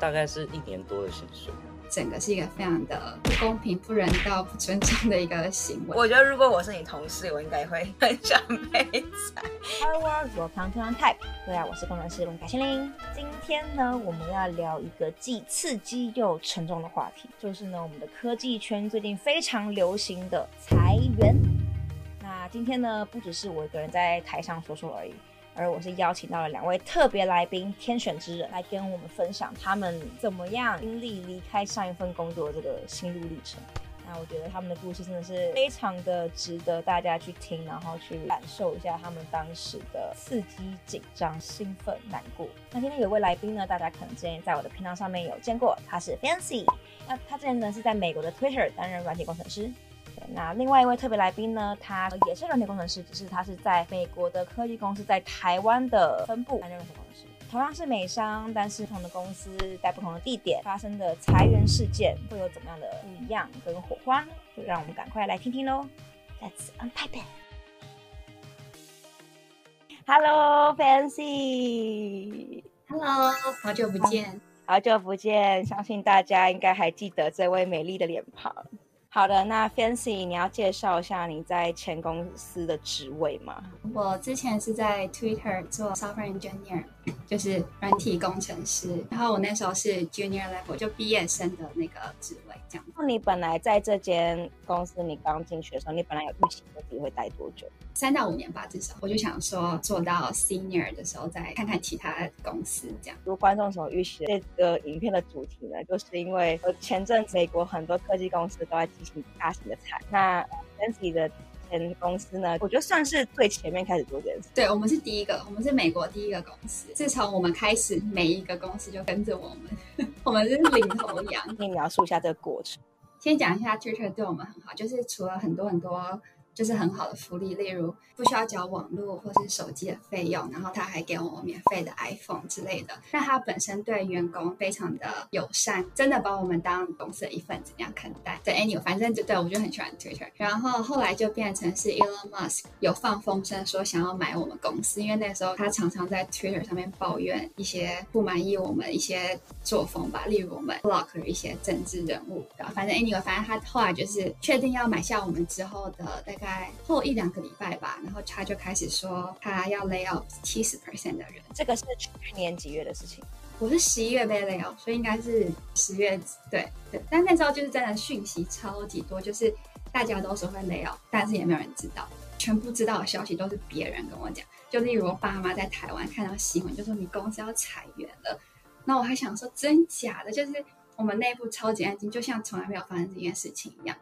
大概是一年多的薪水。整个是一个非常的不公平、不人道、不尊重的一个行为。我觉得如果我是你同事，我应该会很想被裁。Hello World，Welcome to Untyped。对啊，我是工程师龙凯心凌。今天呢，我们要聊一个既刺激又沉重的话题，就是呢，我们的科技圈最近非常流行的裁员。那今天呢，不只是我一个人在台上说说而已。而我是邀请到了两位特别来宾，天选之人，来跟我们分享他们怎么样经历离开上一份工作的这个心路历程。那我觉得他们的故事真的是非常的值得大家去听，然后去感受一下他们当时的刺激、紧张、兴奋、难过。那今天有位来宾呢，大家可能之前在我的频道上面有见过，他是 Fancy。那他之前呢是在美国的 Twitter 担任软体工程师。那另外一位特别来宾呢，他也是软体工程师，只是他是在美国的科技公司在台湾的分部担任软体工程师。同样是美商，但是不同的公司在不同的地点发生的裁员事件会有怎么样的不一样跟火花呢？就让我们赶快来听听喽。Let's it. Hello, Fancy. Hello，好久不见。好久不见，相信大家应该还记得这位美丽的脸庞。好的，那 Fancy，你要介绍一下你在前公司的职位吗？我之前是在 Twitter 做 Software Engineer。就是软体工程师，然后我那时候是 junior level，就毕业生的那个职位这样。那你本来在这间公司，你刚进去的时候，你本来有预期自己会待多久？三到五年吧，至少。我就想说，做到 senior 的时候，再看看其他公司这样。如果观众所预期的这个影片的主题呢，就是因为前阵子美国很多科技公司都在进行大型的裁，那 Fancy 的。前公司呢，我觉得算是最前面开始做这件事。对，我们是第一个，我们是美国第一个公司。自从我们开始，每一个公司就跟着我们，我们是领头羊。可以描述一下这个过程。先讲一下 Twitter 对我们很好，就是除了很多很多。就是很好的福利，例如不需要缴网络或是手机的费用，然后他还给我免费的 iPhone 之类的。那他本身对员工非常的友善，真的把我们当公司的一份子这样看待。对，anyway，反正就对我就很喜欢 Twitter。然后后来就变成是 Elon Musk 有放风声说想要买我们公司，因为那时候他常常在 Twitter 上面抱怨一些不满意我们一些作风吧，例如我们 block 一些政治人物。然后反正 anyway，反正他后来就是确定要买下我们之后的大概。在后一两个礼拜吧，然后他就开始说他要 lay off 七十 percent 的人。这个是去年几月的事情？我是十一月被 lay off，所以应该是十月。对对，但那时候就是真的讯息超级多，就是大家都说会 lay off，但是也没有人知道。全部知道的消息都是别人跟我讲。就例如我爸妈在台湾看到新闻，就说你公司要裁员了。那我还想说真假的，就是我们内部超级安静，就像从来没有发生这件事情一样。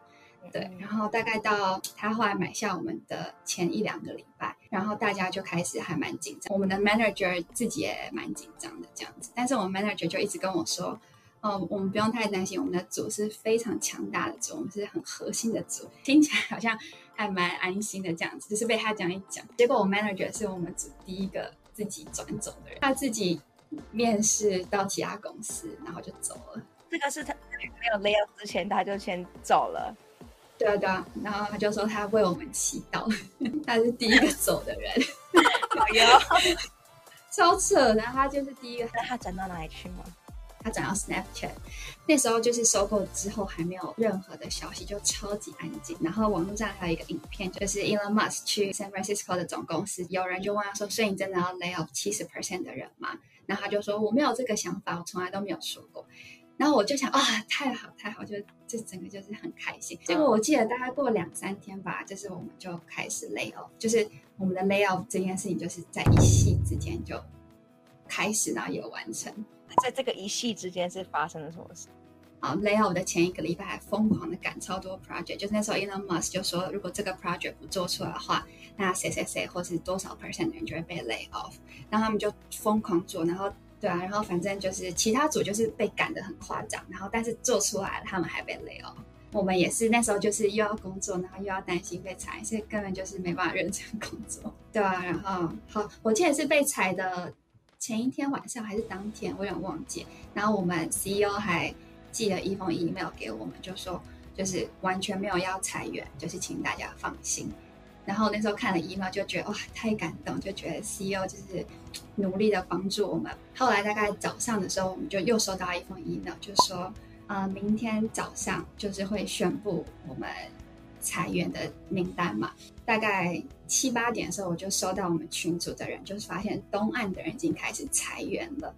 对，然后大概到他后来买下我们的前一两个礼拜，然后大家就开始还蛮紧张，我们的 manager 自己也蛮紧张的这样子。但是我们 manager 就一直跟我说，哦，我们不用太担心，我们的组是非常强大的组，我们是很核心的组，听起来好像还蛮安心的这样子。只是被他这样一讲，结果我 manager 是我们组第一个自己转走的人，他自己面试到其他公司，然后就走了。这个是他没有 lay off 之前他就先走了。对啊，对啊，然后他就说他为我们祈祷，他是第一个走的人，超扯。然后他就是第一个，那他转到哪里去吗？他转到 Snapchat。那时候就是收购之后还没有任何的消息，就超级安静。然后网络上还有一个影片，就是 Elon Musk 去 San Francisco 的总公司，有人就问他说：“所以你真的要 lay off 七十 percent 的人吗？”然后他就说：“我没有这个想法，我从来都没有说过。”然后我就想啊，太好太好，就这整个就是很开心。结果我记得大概过两三天吧，就是我们就开始 lay off，就是我们的 lay off 这件事情就是在一夕之间就开始，然后也完成。在这个一夕之间是发生了什么事？好，lay off 的前一个礼拜还疯狂的赶超多 project，就是那时候 Elon Musk 就说，如果这个 project 不做出来的话，那谁谁谁或是多少 percent 的人就会被 lay off，然后他们就疯狂做，然后。对啊，然后反正就是其他组就是被赶得很夸张，然后但是做出来了，他们还被雷哦。我们也是那时候就是又要工作，然后又要担心被裁，所以根本就是没办法认真工作。对啊，然后好，我记得是被裁的前一天晚上还是当天，我有点忘记。然后我们 CEO 还寄了一封 email 给我们，就说就是完全没有要裁员，就是请大家放心。然后那时候看了 email 就觉得哇，太感动，就觉得 CEO 就是努力的帮助我们。后来大概早上的时候，我们就又收到一封 email，就说呃，明天早上就是会宣布我们裁员的名单嘛。大概七八点的时候，我就收到我们群组的人，就是发现东岸的人已经开始裁员了，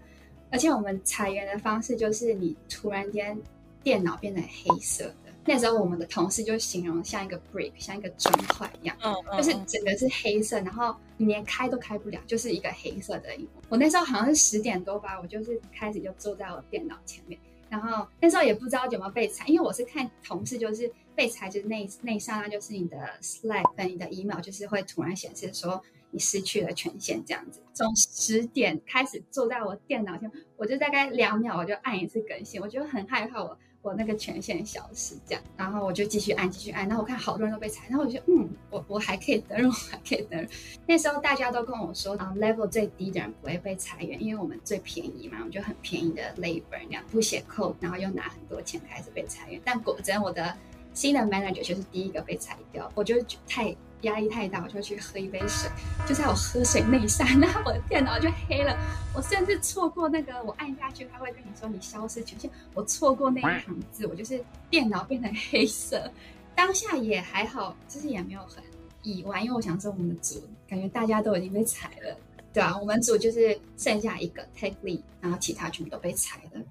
而且我们裁员的方式就是你突然间电脑变得黑色。那时候我们的同事就形容像一个 brick，像一个砖块一样，嗯嗯、就是整个是黑色，然后你连开都开不了，就是一个黑色的荧幕。我那时候好像是十点多吧，我就是开始就坐在我电脑前面，然后那时候也不知道有没有被裁，因为我是看同事就是被裁，就是那那一刹那就是你的 Slack 跟你的 email 就是会突然显示说你失去了权限这样子。从十点开始坐在我电脑前，我就大概两秒我就按一次更新，我就很害怕我。我我那个权限消失，这样，然后我就继续按，继续按，然后我看好多人都被裁，然后我就嗯，我我还可以登录，我还可以登录。那时候大家都跟我说，啊，level 最低的人不会被裁员，因为我们最便宜嘛，我们就很便宜的 labor，这样不写 code，然后又拿很多钱开始被裁员。但果真我的新的 manager 就是第一个被裁掉，我就太。压力太大，我就去喝一杯水。就在我喝水那一刹那，我的电脑就黑了。我甚至错过那个，我按下去，他会跟你说你消失权限。我错过那一行字，我就是电脑变成黑色。当下也还好，就是也没有很意外，因为我想说我们的组感觉大家都已经被裁了，对啊，我们组就是剩下一个 take lead，然后其他全部都被裁了。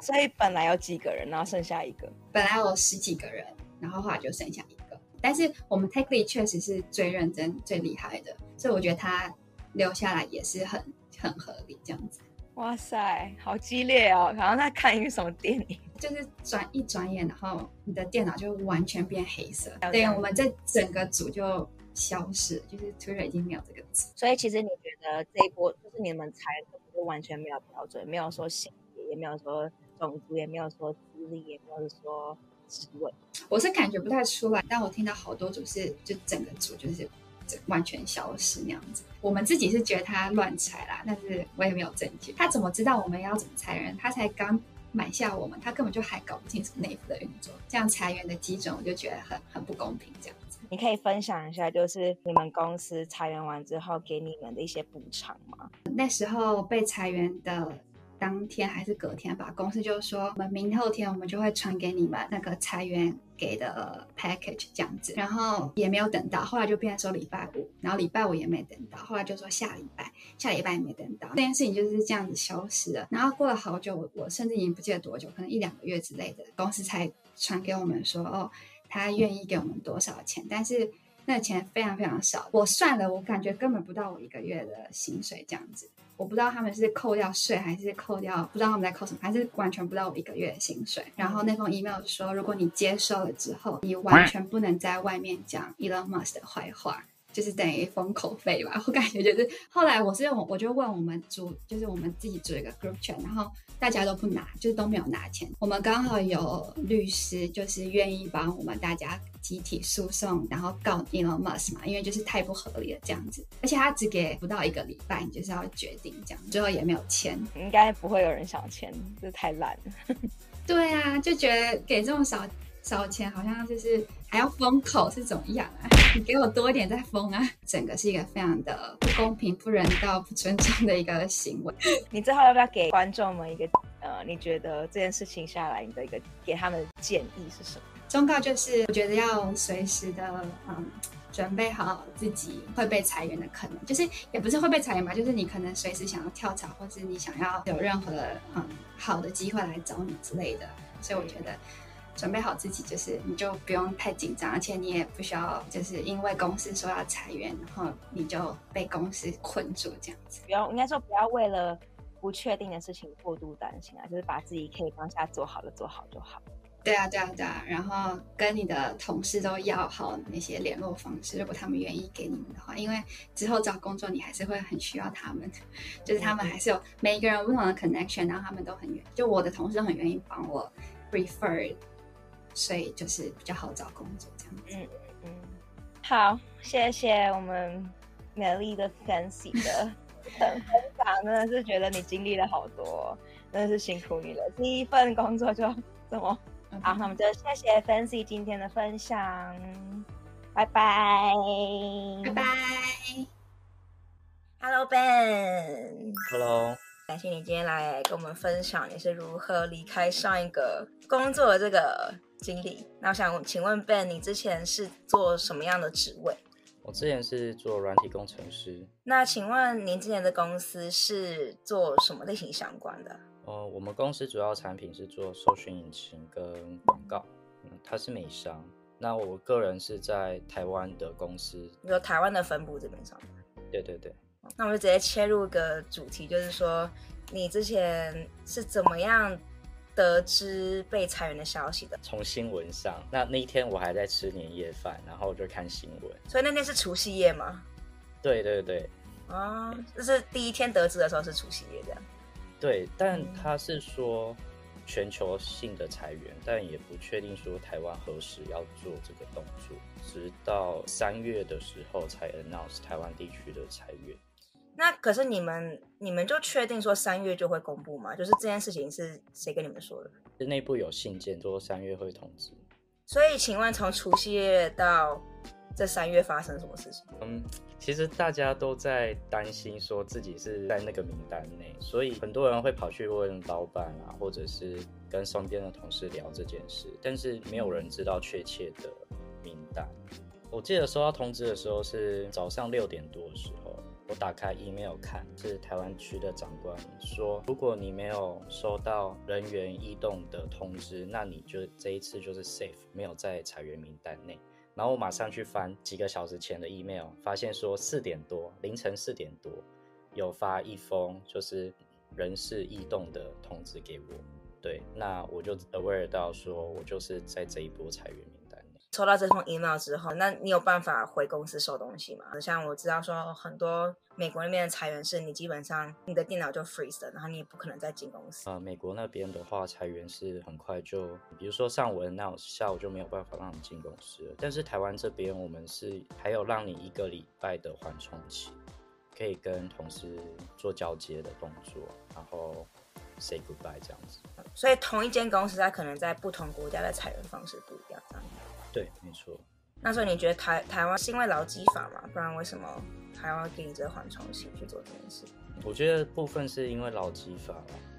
所以本来有几个人，然后剩下一个。本来有十几个人，然后后来就剩下一个。但是我们 Take Lead 确实是最认真、最厉害的，所以我觉得他留下来也是很很合理这样子。哇塞，好激烈哦！好像在看一个什么电影，就是转一转眼，然后你的电脑就完全变黑色。对，我们这整个组就消失，就是 Twitter 已经没有这个组。所以其实你觉得这一波就是你们裁的不完全没有标准，没有说性别，也没有说种族，也没有说资历，也没有说。我是感觉不太出来，但我听到好多组是就整个组就是完全消失那样子。我们自己是觉得他乱裁啦，但是我也没有证据。他怎么知道我们要怎么裁人？他才刚买下我们，他根本就还搞不清楚内部的运作。这样裁员的基准，我就觉得很很不公平。这样子，你可以分享一下，就是你们公司裁员完之后给你们的一些补偿吗？那时候被裁员的。当天还是隔天吧，公司就说我们明后天我们就会传给你们那个裁员给的 package 这样子，然后也没有等到，后来就变成说礼拜五，然后礼拜五也没等到，后来就说下礼拜，下礼拜也没等到，这件事情就是这样子消失了。然后过了好久，我我甚至已经不记得多久，可能一两个月之类的，公司才传给我们说，哦，他愿意给我们多少钱，但是那钱非常非常少，我算了，我感觉根本不到我一个月的薪水这样子。我不知道他们是扣掉税还是扣掉，不知道他们在扣什么，还是完全不知道我一个月的薪水。然后那封 email 说，如果你接受了之后，你完全不能在外面讲 Elon Musk 的坏话，就是等于封口费吧。我感觉就是，后来我是我我就问我们组，就是我们自己组一个 group chat，然后大家都不拿，就是都没有拿钱。我们刚好有律师，就是愿意帮我们大家。集体诉讼，然后告 Elon Musk 嘛，因为就是太不合理了这样子，而且他只给不到一个礼拜，你就是要决定这样，最后也没有签，应该不会有人想签，这太烂了。对啊，就觉得给这么少少钱，好像就是还要封口是怎么样啊？你给我多一点再封啊！整个是一个非常的不公平、不人道、不尊重的一个行为。你最后要不要给观众们一个呃，你觉得这件事情下来，你的一个给他们的建议是什么？忠告就是，我觉得要随时的嗯，准备好自己会被裁员的可能，就是也不是会被裁员吧，就是你可能随时想要跳槽，或是你想要有任何嗯好的机会来找你之类的。所以我觉得准备好自己，就是你就不用太紧张，而且你也不需要就是因为公司说要裁员，然后你就被公司困住这样子。不要，应该说不要为了不确定的事情过度担心啊，就是把自己可以当下做好的做好就好。对啊，对啊，对啊，然后跟你的同事都要好那些联络方式，如果他们愿意给你们的话，因为之后找工作你还是会很需要他们，就是他们还是有每一个人有不同的 connection，然后他们都很愿，就我的同事都很愿意帮我 refer，所以就是比较好找工作这样子。嗯嗯，好，谢谢我们美丽的 Fancy 的分享，真的是觉得你经历了好多，真的是辛苦你了，第一份工作就这么。好，那我们就谢谢 Fancy 今天的分享。拜拜，拜拜。Hello Ben。Hello。感谢你今天来跟我们分享你是如何离开上一个工作的这个经理。那我想请问 Ben，你之前是做什么样的职位？我之前是做软体工程师。那请问您之前的公司是做什么类型相关的？哦，我们公司主要产品是做搜寻引擎跟广告，嗯，它是美商。那我个人是在台湾的公司，你说台湾的分部这边上班？对对对。那我们就直接切入个主题，就是说你之前是怎么样得知被裁员的消息的？从新闻上。那那一天我还在吃年夜饭，然后就看新闻。所以那天是除夕夜吗？对对对。啊，就是第一天得知的时候是除夕夜这样。对，但他是说全球性的裁员，但也不确定说台湾何时要做这个动作，直到三月的时候才 announce 台湾地区的裁员。那可是你们，你们就确定说三月就会公布吗？就是这件事情是谁跟你们说的？是内部有信件说三月会通知。所以，请问从除夕夜到这三月发生什么事情？嗯，其实大家都在担心说自己是在那个名单内，所以很多人会跑去问老板啊，或者是跟身边的同事聊这件事，但是没有人知道确切的名单。我记得收到通知的时候是早上六点多的时候。我打开 email 看，是台湾区的长官说，如果你没有收到人员异动的通知，那你就这一次就是 safe，没有在裁员名单内。然后我马上去翻几个小时前的 email，发现说四点多，凌晨四点多有发一封就是人事异动的通知给我。对，那我就 aware 到说我就是在这一波裁员名。收到这封 email 之后，那你有办法回公司收东西吗？像我知道说很多美国那边的裁员是，你基本上你的电脑就 freeze 了，然后你也不可能再进公司。呃，美国那边的话，裁员是很快就，比如说上午 announce，下午就没有办法让你进公司了。但是台湾这边，我们是还有让你一个礼拜的缓冲期，可以跟同事做交接的动作，然后 say goodbye 这样子。所以同一间公司，它可能在不同国家的裁员方式不一样，这样。对，没错。那所以你觉得台台湾是因为劳基法嘛？不然为什么台湾给你这个缓冲期去做这件事？我觉得部分是因为劳基法，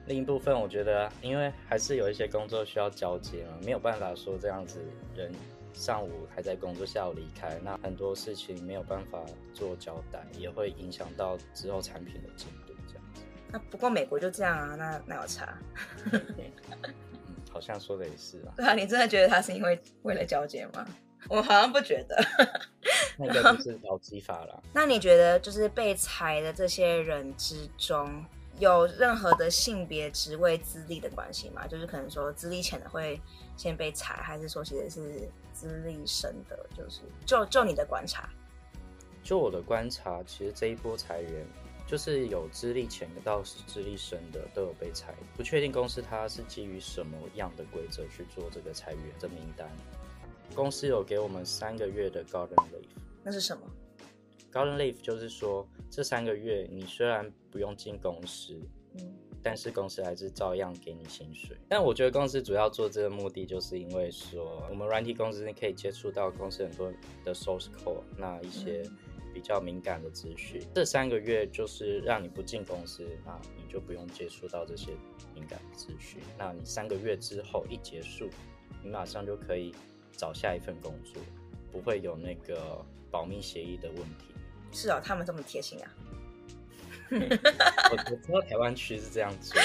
另一部分我觉得因为还是有一些工作需要交接嘛，没有办法说这样子人上午还在工作，下午离开，那很多事情没有办法做交代，也会影响到之后产品的进度这样子。那不过美国就这样啊，那那有差。好像说的也是啊。对啊，你真的觉得他是因为为了交接吗？我好像不觉得。那个就是劳基法了。那你觉得，就是被裁的这些人之中，有任何的性别、职位、资历的关系吗？就是可能说资历浅的会先被裁，还是说其实是资历深的？就是就就你的观察，就我的观察，其实这一波裁员。就是有资历浅的到是资历深的都有被裁，不确定公司它是基于什么样的规则去做这个裁员的名单。公司有给我们三个月的 garden leave，那是什么？garden leave 就是说这三个月你虽然不用进公司，嗯，但是公司还是照样给你薪水。但我觉得公司主要做这个目的，就是因为说我们软体公司可以接触到公司很多的 source code，那一些。嗯比较敏感的资讯，这三个月就是让你不进公司，那你就不用接触到这些敏感的资讯。那你三个月之后一结束，你马上就可以找下一份工作，不会有那个保密协议的问题。是啊、哦，他们这么贴心啊。我我知道台湾区是这样做，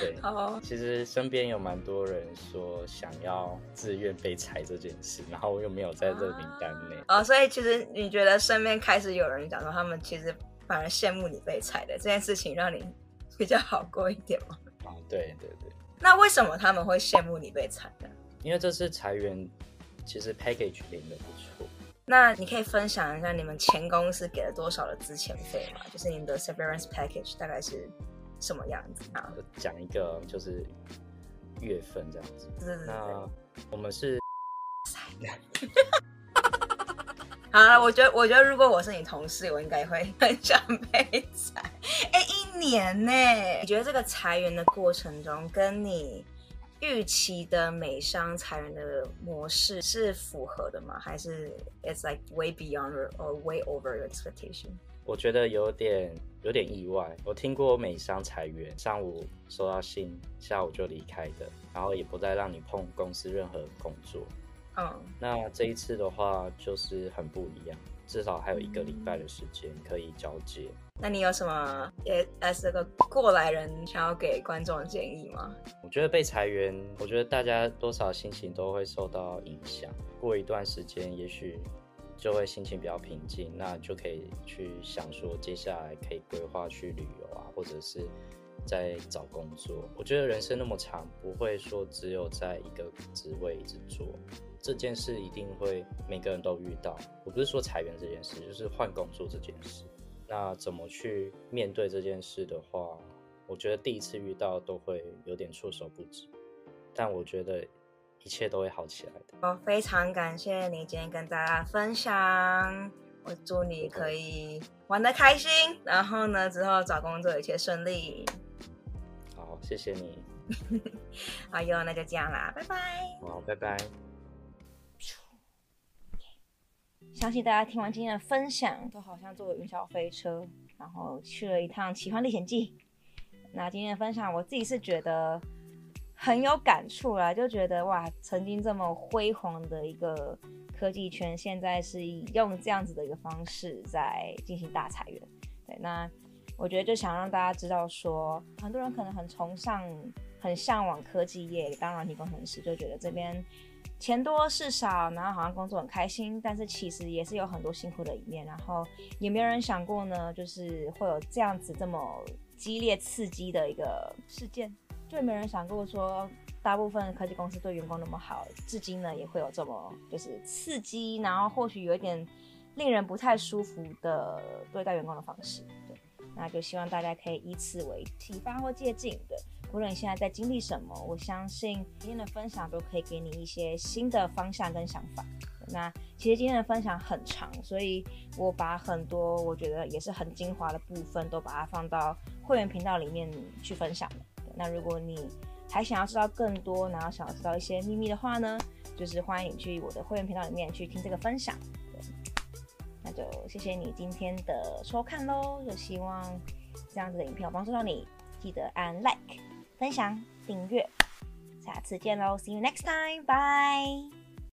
对。Oh. 其实身边有蛮多人说想要自愿被裁这件事，然后我又没有在这个名单内。哦，oh. oh, 所以其实你觉得身边开始有人讲说，他们其实反而羡慕你被裁的这件事情，让你比较好过一点吗？啊，对对对。那为什么他们会羡慕你被裁呢？因为这次裁员，其实 package 领的不错。那你可以分享一下你们前公司给了多少的资遣费吗？就是你们的 severance package 大概是什么样子啊？讲一个就是月份这样子。对对对。那我们是，好了，我觉得我觉得如果我是你同事，我应该会很想被裁。哎，一年呢？你觉得这个裁员的过程中，跟你预期的美商裁员的模式是符合的吗？还是 it's like way beyond or way over your expectation？我觉得有点有点意外。我听过美商裁员，上午收到信，下午就离开的，然后也不再让你碰公司任何工作。嗯，那这一次的话就是很不一样，至少还有一个礼拜的时间可以交接。那你有什么也 as 个过来人想要给观众的建议吗？我觉得被裁员，我觉得大家多少心情都会受到影响。过一段时间，也许就会心情比较平静，那就可以去想说接下来可以规划去旅游啊，或者是在找工作。我觉得人生那么长，不会说只有在一个职位一直做，这件事一定会每个人都遇到。我不是说裁员这件事，就是换工作这件事。那怎么去面对这件事的话，我觉得第一次遇到都会有点措手不及，但我觉得一切都会好起来的。我非常感谢你今天跟大家分享，我祝你可以玩得开心，然后呢，之后找工作一切顺利。好，谢谢你。好哟，那就这样啦，拜拜。好，拜拜。相信大家听完今天的分享，都好像坐了云霄飞车，然后去了一趟奇幻历险记。那今天的分享，我自己是觉得很有感触啦，就觉得哇，曾经这么辉煌的一个科技圈，现在是以用这样子的一个方式在进行大裁员。对，那我觉得就想让大家知道说，很多人可能很崇尚、很向往科技业，当软体工程师，就觉得这边。钱多事少，然后好像工作很开心，但是其实也是有很多辛苦的一面。然后也没有人想过呢，就是会有这样子这么激烈刺激的一个事件，就没人想过说，大部分科技公司对员工那么好，至今呢也会有这么就是刺激，然后或许有一点令人不太舒服的对待员工的方式。那就希望大家可以以此为启发或借鉴的。无论你现在在经历什么，我相信今天的分享都可以给你一些新的方向跟想法。那其实今天的分享很长，所以我把很多我觉得也是很精华的部分都把它放到会员频道里面去分享了。那如果你还想要知道更多，然后想要知道一些秘密的话呢，就是欢迎你去我的会员频道里面去听这个分享。就谢谢你今天的收看喽，就希望这样子的影片有帮助到你，记得按 like。分享、订阅，下次见喽！See you next time，bye。